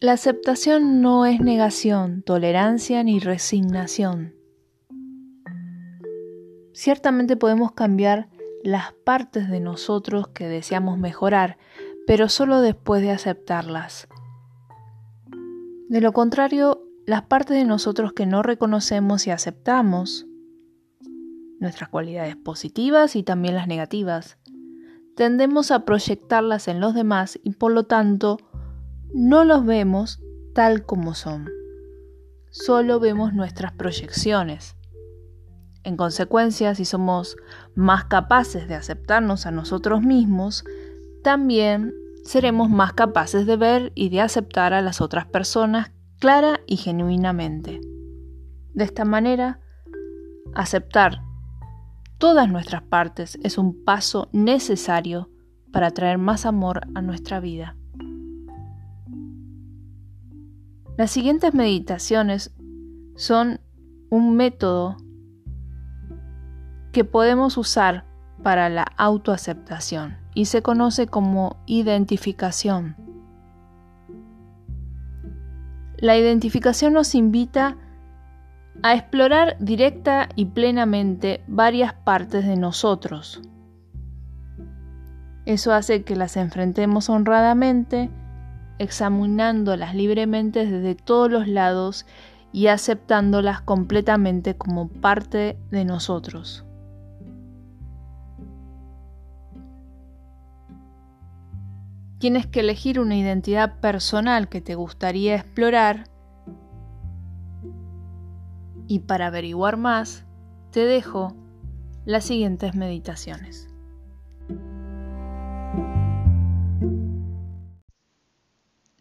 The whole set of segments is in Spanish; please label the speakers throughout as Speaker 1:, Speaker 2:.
Speaker 1: La aceptación no es negación, tolerancia ni resignación. Ciertamente podemos cambiar las partes de nosotros que deseamos mejorar, pero solo después de aceptarlas. De lo contrario, las partes de nosotros que no reconocemos y aceptamos, nuestras cualidades positivas y también las negativas, tendemos a proyectarlas en los demás y por lo tanto no los vemos tal como son. Solo vemos nuestras proyecciones. En consecuencia, si somos más capaces de aceptarnos a nosotros mismos, también seremos más capaces de ver y de aceptar a las otras personas clara y genuinamente. De esta manera, aceptar todas nuestras partes es un paso necesario para traer más amor a nuestra vida. Las siguientes meditaciones son un método que podemos usar para la autoaceptación y se conoce como identificación. La identificación nos invita a explorar directa y plenamente varias partes de nosotros. Eso hace que las enfrentemos honradamente, examinándolas libremente desde todos los lados y aceptándolas completamente como parte de nosotros. Tienes que elegir una identidad personal que te gustaría explorar y para averiguar más, te dejo las siguientes meditaciones.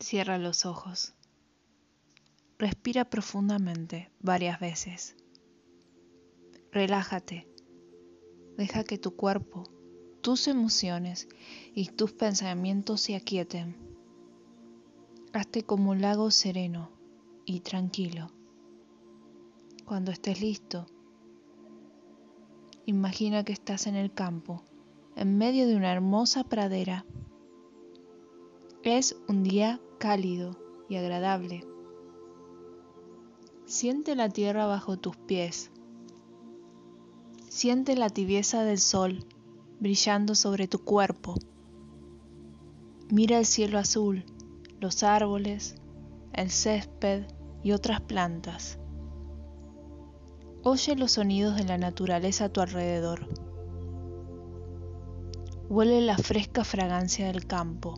Speaker 1: Cierra los ojos. Respira profundamente varias veces. Relájate. Deja que tu cuerpo, tus emociones y tus pensamientos se aquieten. Hazte como un lago sereno y tranquilo. Cuando estés listo, imagina que estás en el campo, en medio de una hermosa pradera. Es un día cálido y agradable. Siente la tierra bajo tus pies. Siente la tibieza del sol brillando sobre tu cuerpo. Mira el cielo azul, los árboles, el césped y otras plantas. Oye los sonidos de la naturaleza a tu alrededor. Huele la fresca fragancia del campo.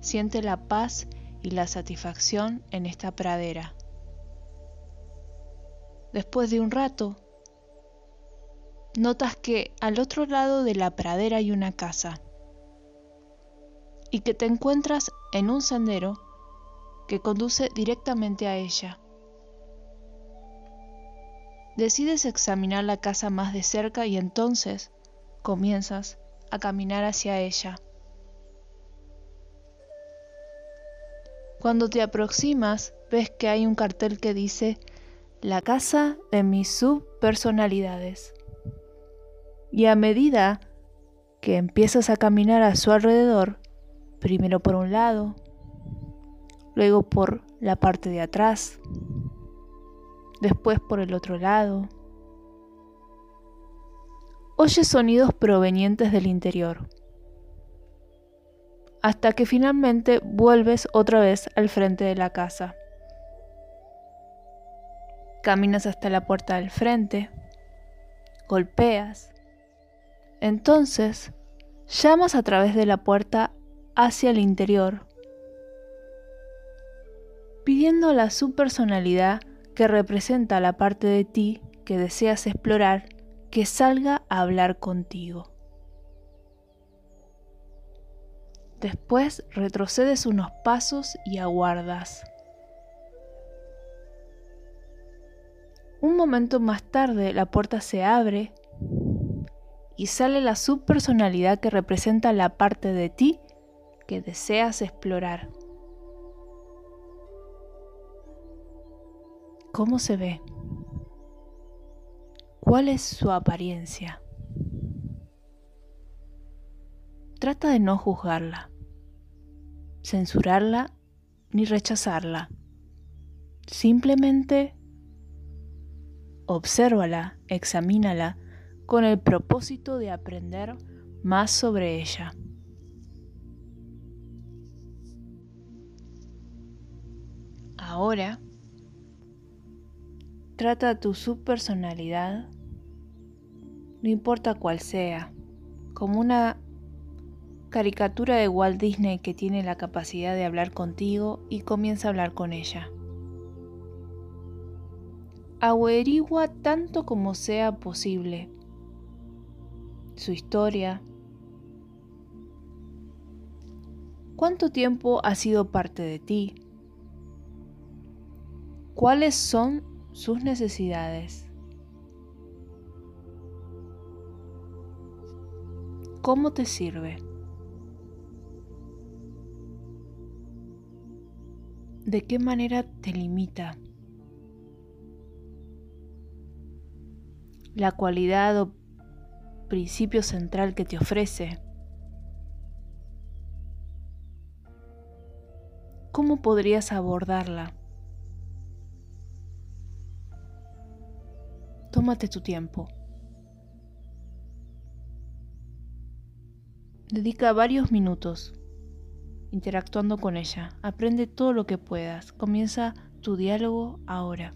Speaker 1: Siente la paz y la satisfacción en esta pradera. Después de un rato, notas que al otro lado de la pradera hay una casa y que te encuentras en un sendero que conduce directamente a ella. Decides examinar la casa más de cerca y entonces comienzas a caminar hacia ella. Cuando te aproximas, ves que hay un cartel que dice La casa de mis subpersonalidades. Y a medida que empiezas a caminar a su alrededor, primero por un lado, luego por la parte de atrás, después por el otro lado. Oyes sonidos provenientes del interior, hasta que finalmente vuelves otra vez al frente de la casa. Caminas hasta la puerta del frente, golpeas, entonces llamas a través de la puerta hacia el interior, pidiendo a su personalidad que representa la parte de ti que deseas explorar que salga a hablar contigo. Después retrocedes unos pasos y aguardas. Un momento más tarde la puerta se abre y sale la subpersonalidad que representa la parte de ti que deseas explorar. ¿Cómo se ve? ¿Cuál es su apariencia? Trata de no juzgarla, censurarla ni rechazarla. Simplemente obsérvala, examínala con el propósito de aprender más sobre ella. Ahora, trata tu subpersonalidad, no importa cuál sea, como una caricatura de Walt Disney que tiene la capacidad de hablar contigo y comienza a hablar con ella. Averigua tanto como sea posible su historia, cuánto tiempo ha sido parte de ti, cuáles son sus necesidades, cómo te sirve. ¿De qué manera te limita? la cualidad o principio central que te ofrece. ¿Cómo podrías abordarla? Tómate tu tiempo. Dedica varios minutos interactuando con ella. Aprende todo lo que puedas. Comienza tu diálogo ahora.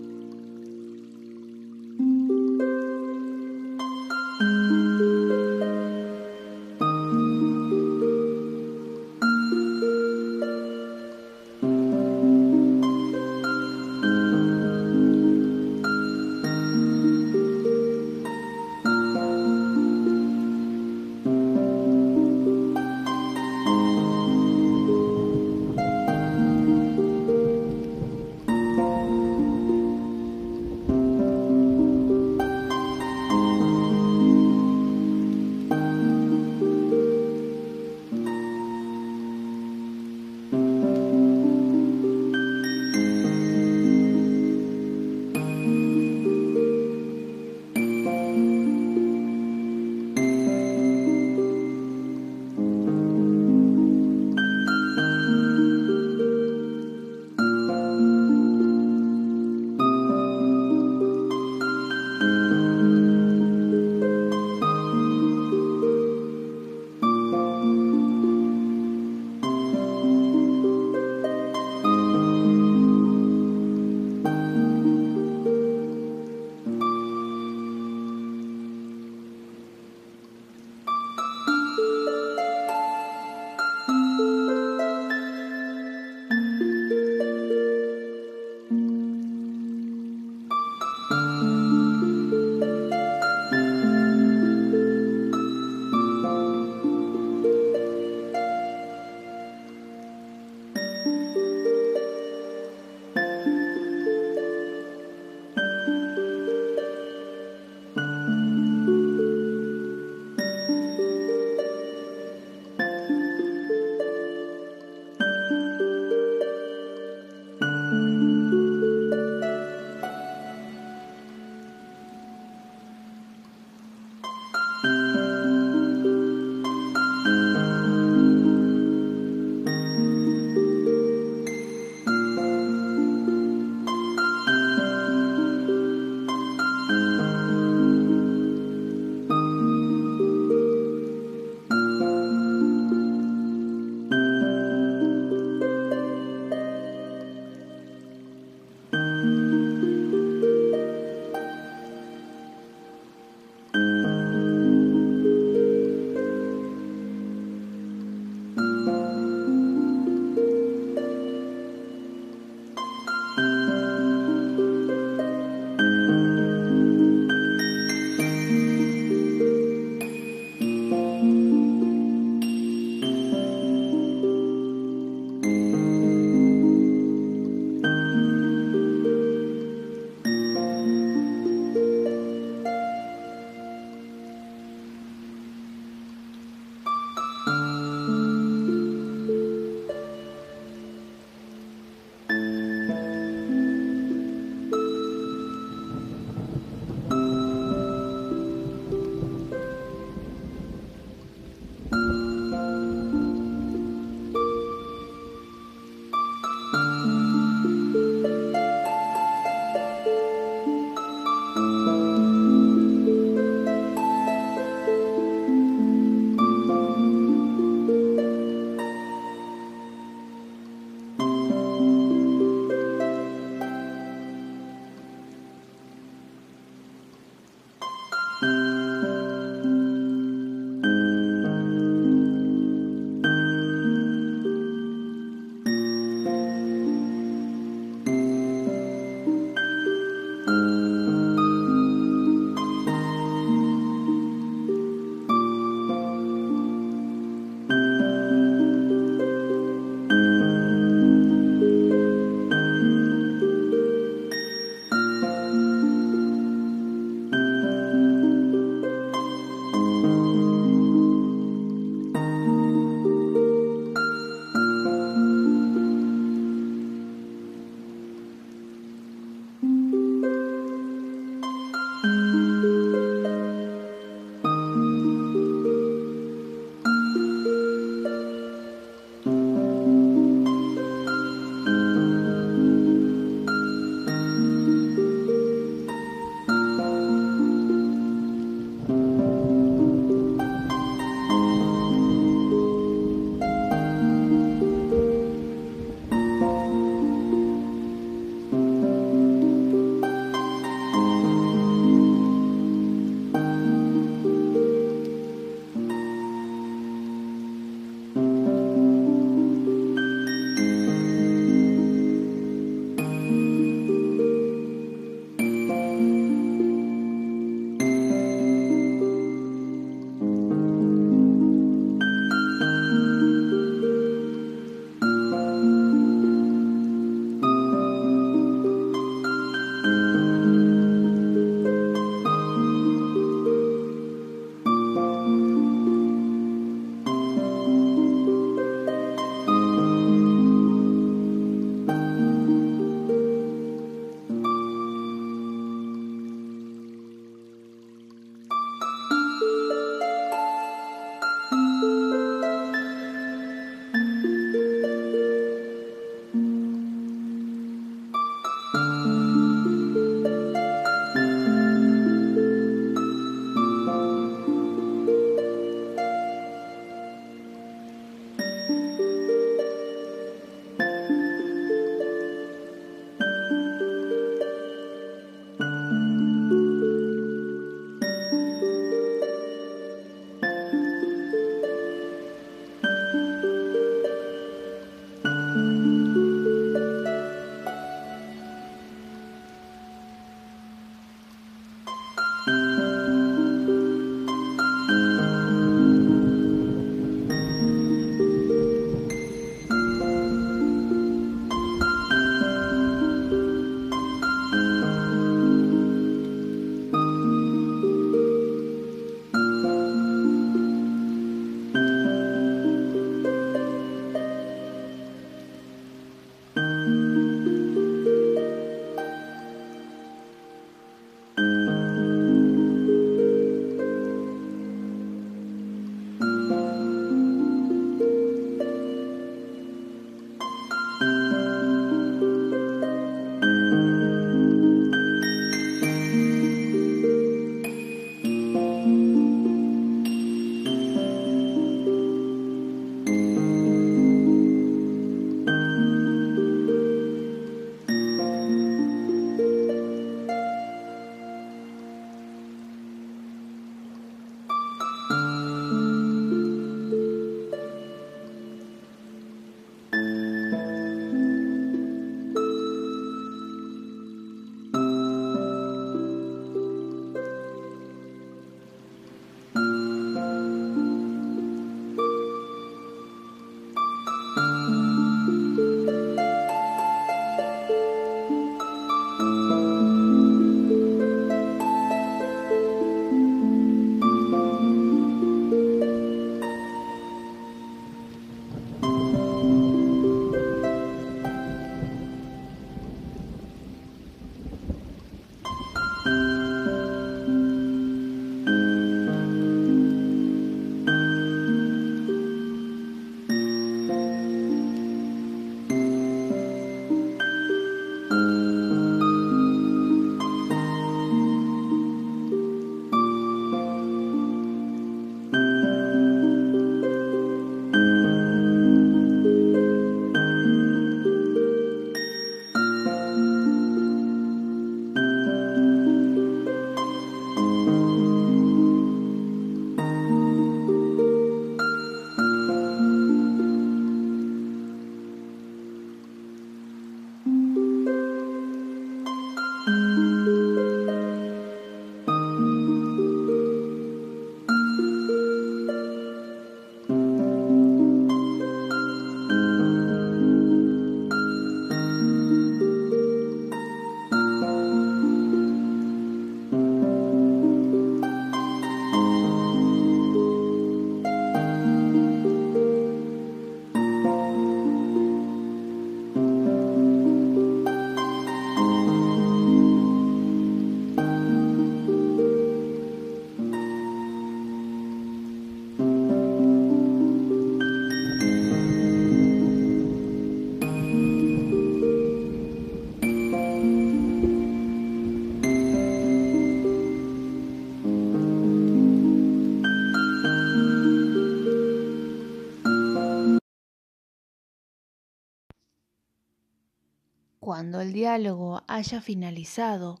Speaker 1: Cuando el diálogo haya finalizado,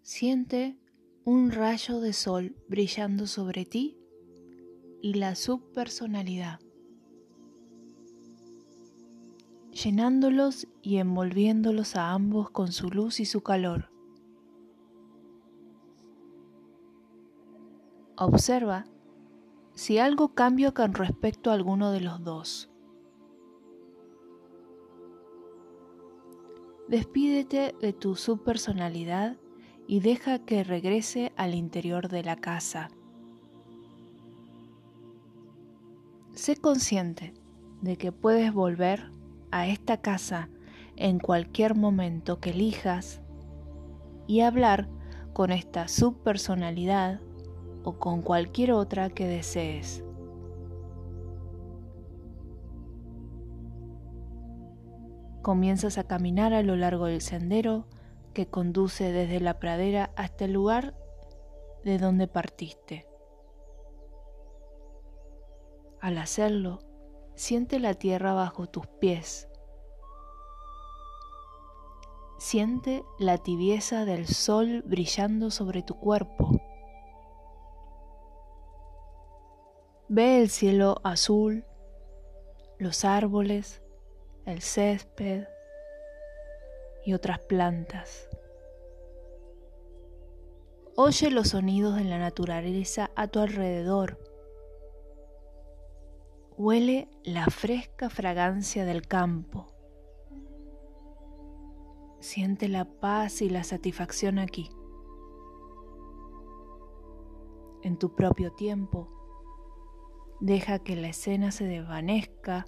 Speaker 1: siente un rayo de sol brillando sobre ti y la subpersonalidad, llenándolos y envolviéndolos a ambos con su luz y su calor. Observa si algo cambia con respecto a alguno de los dos. Despídete de tu subpersonalidad y deja que regrese al interior de la casa. Sé consciente de que puedes volver a esta casa en cualquier momento que elijas y hablar con esta subpersonalidad o con cualquier otra que desees. Comienzas a caminar a lo largo del sendero que conduce desde la pradera hasta el lugar de donde partiste. Al hacerlo, siente la tierra bajo tus pies. Siente la tibieza del sol brillando sobre tu cuerpo. Ve el cielo azul, los árboles, el césped, y otras plantas. Oye los sonidos de la naturaleza a tu alrededor. Huele la fresca fragancia del campo. Siente la paz y la satisfacción aquí. En tu propio tiempo, deja que la escena se desvanezca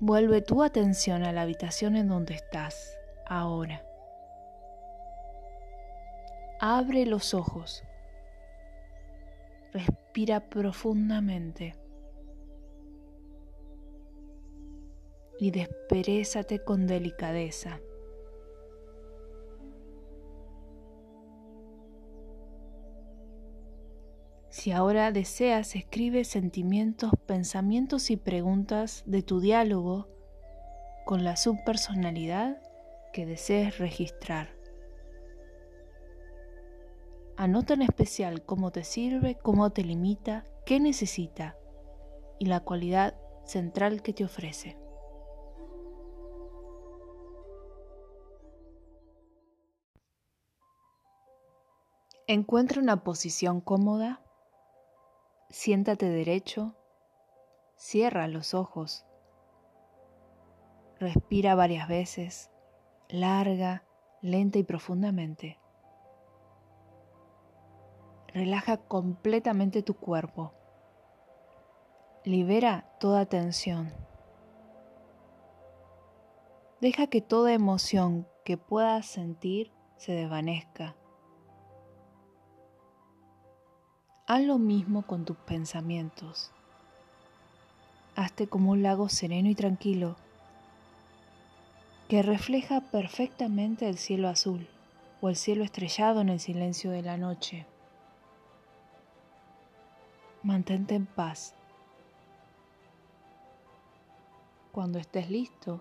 Speaker 1: Vuelve tu atención a la habitación en donde estás ahora. Abre los ojos. Respira profundamente. Y desperezate con delicadeza. Si ahora deseas, escribe sentimientos, pensamientos y preguntas de tu diálogo con la subpersonalidad que desees registrar. Anota en especial cómo te sirve, cómo te limita, qué necesita y la cualidad central que te ofrece. Encuentra una posición cómoda Siéntate derecho, cierra los ojos, respira varias veces, larga, lenta y profundamente. Relaja completamente tu cuerpo. Libera toda tensión. Deja que toda emoción que puedas sentir se desvanezca. Haz lo mismo con tus pensamientos. Hazte como un lago sereno y tranquilo que refleja perfectamente el cielo azul o el cielo estrellado en el silencio de la noche. Mantente en paz. Cuando estés listo,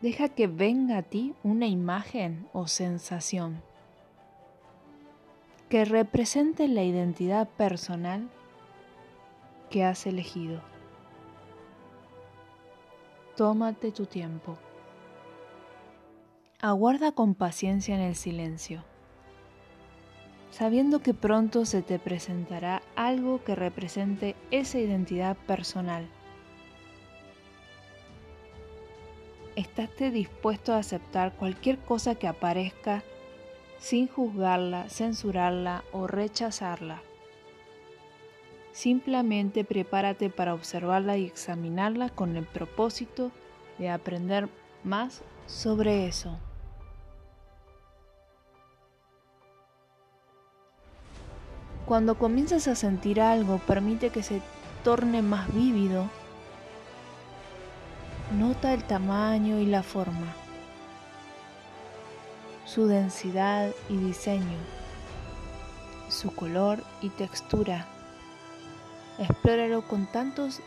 Speaker 1: deja que venga a ti una imagen o sensación que represente la identidad personal que has elegido. Tómate tu tiempo. Aguarda con paciencia en el silencio, sabiendo que pronto se te presentará algo que represente esa identidad personal. ¿Estás dispuesto a aceptar cualquier cosa que aparezca sin juzgarla, censurarla o rechazarla. Simplemente prepárate para observarla y examinarla con el propósito de aprender más sobre eso. Cuando comienzas a sentir algo, permite que se torne más vívido. Nota el tamaño y la forma su densidad y diseño, su color y textura. Explóralo con tantos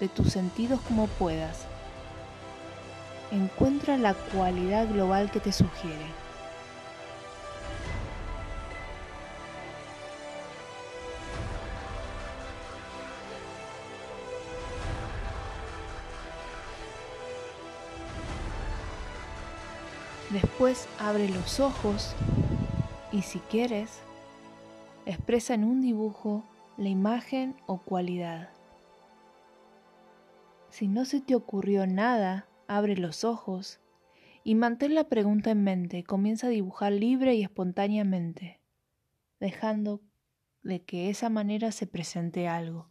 Speaker 1: de tus sentidos como puedas. encuentra la cualidad global que te sugiere. Después abre los ojos y si quieres, expresa en un dibujo la imagen o cualidad. Si no se te ocurrió nada, abre los ojos y mantén la pregunta en mente. Comienza a dibujar libre y espontáneamente, dejando de que esa manera se presente algo.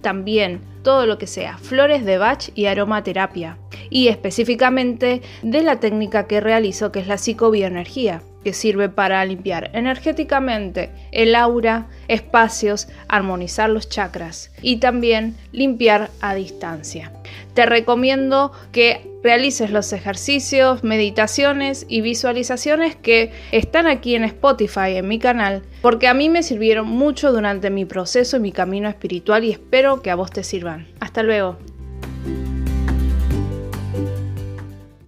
Speaker 2: también todo lo que sea flores de Bach y aromaterapia, y específicamente de la técnica que realizo que es la psicobioenergía, que sirve para limpiar energéticamente el aura, espacios, armonizar los chakras y también limpiar a distancia. Te recomiendo que realices los ejercicios, meditaciones y visualizaciones que están aquí en Spotify, en mi canal, porque a mí me sirvieron mucho durante mi proceso y mi camino espiritual y espero que a vos te sirvan. Hasta luego.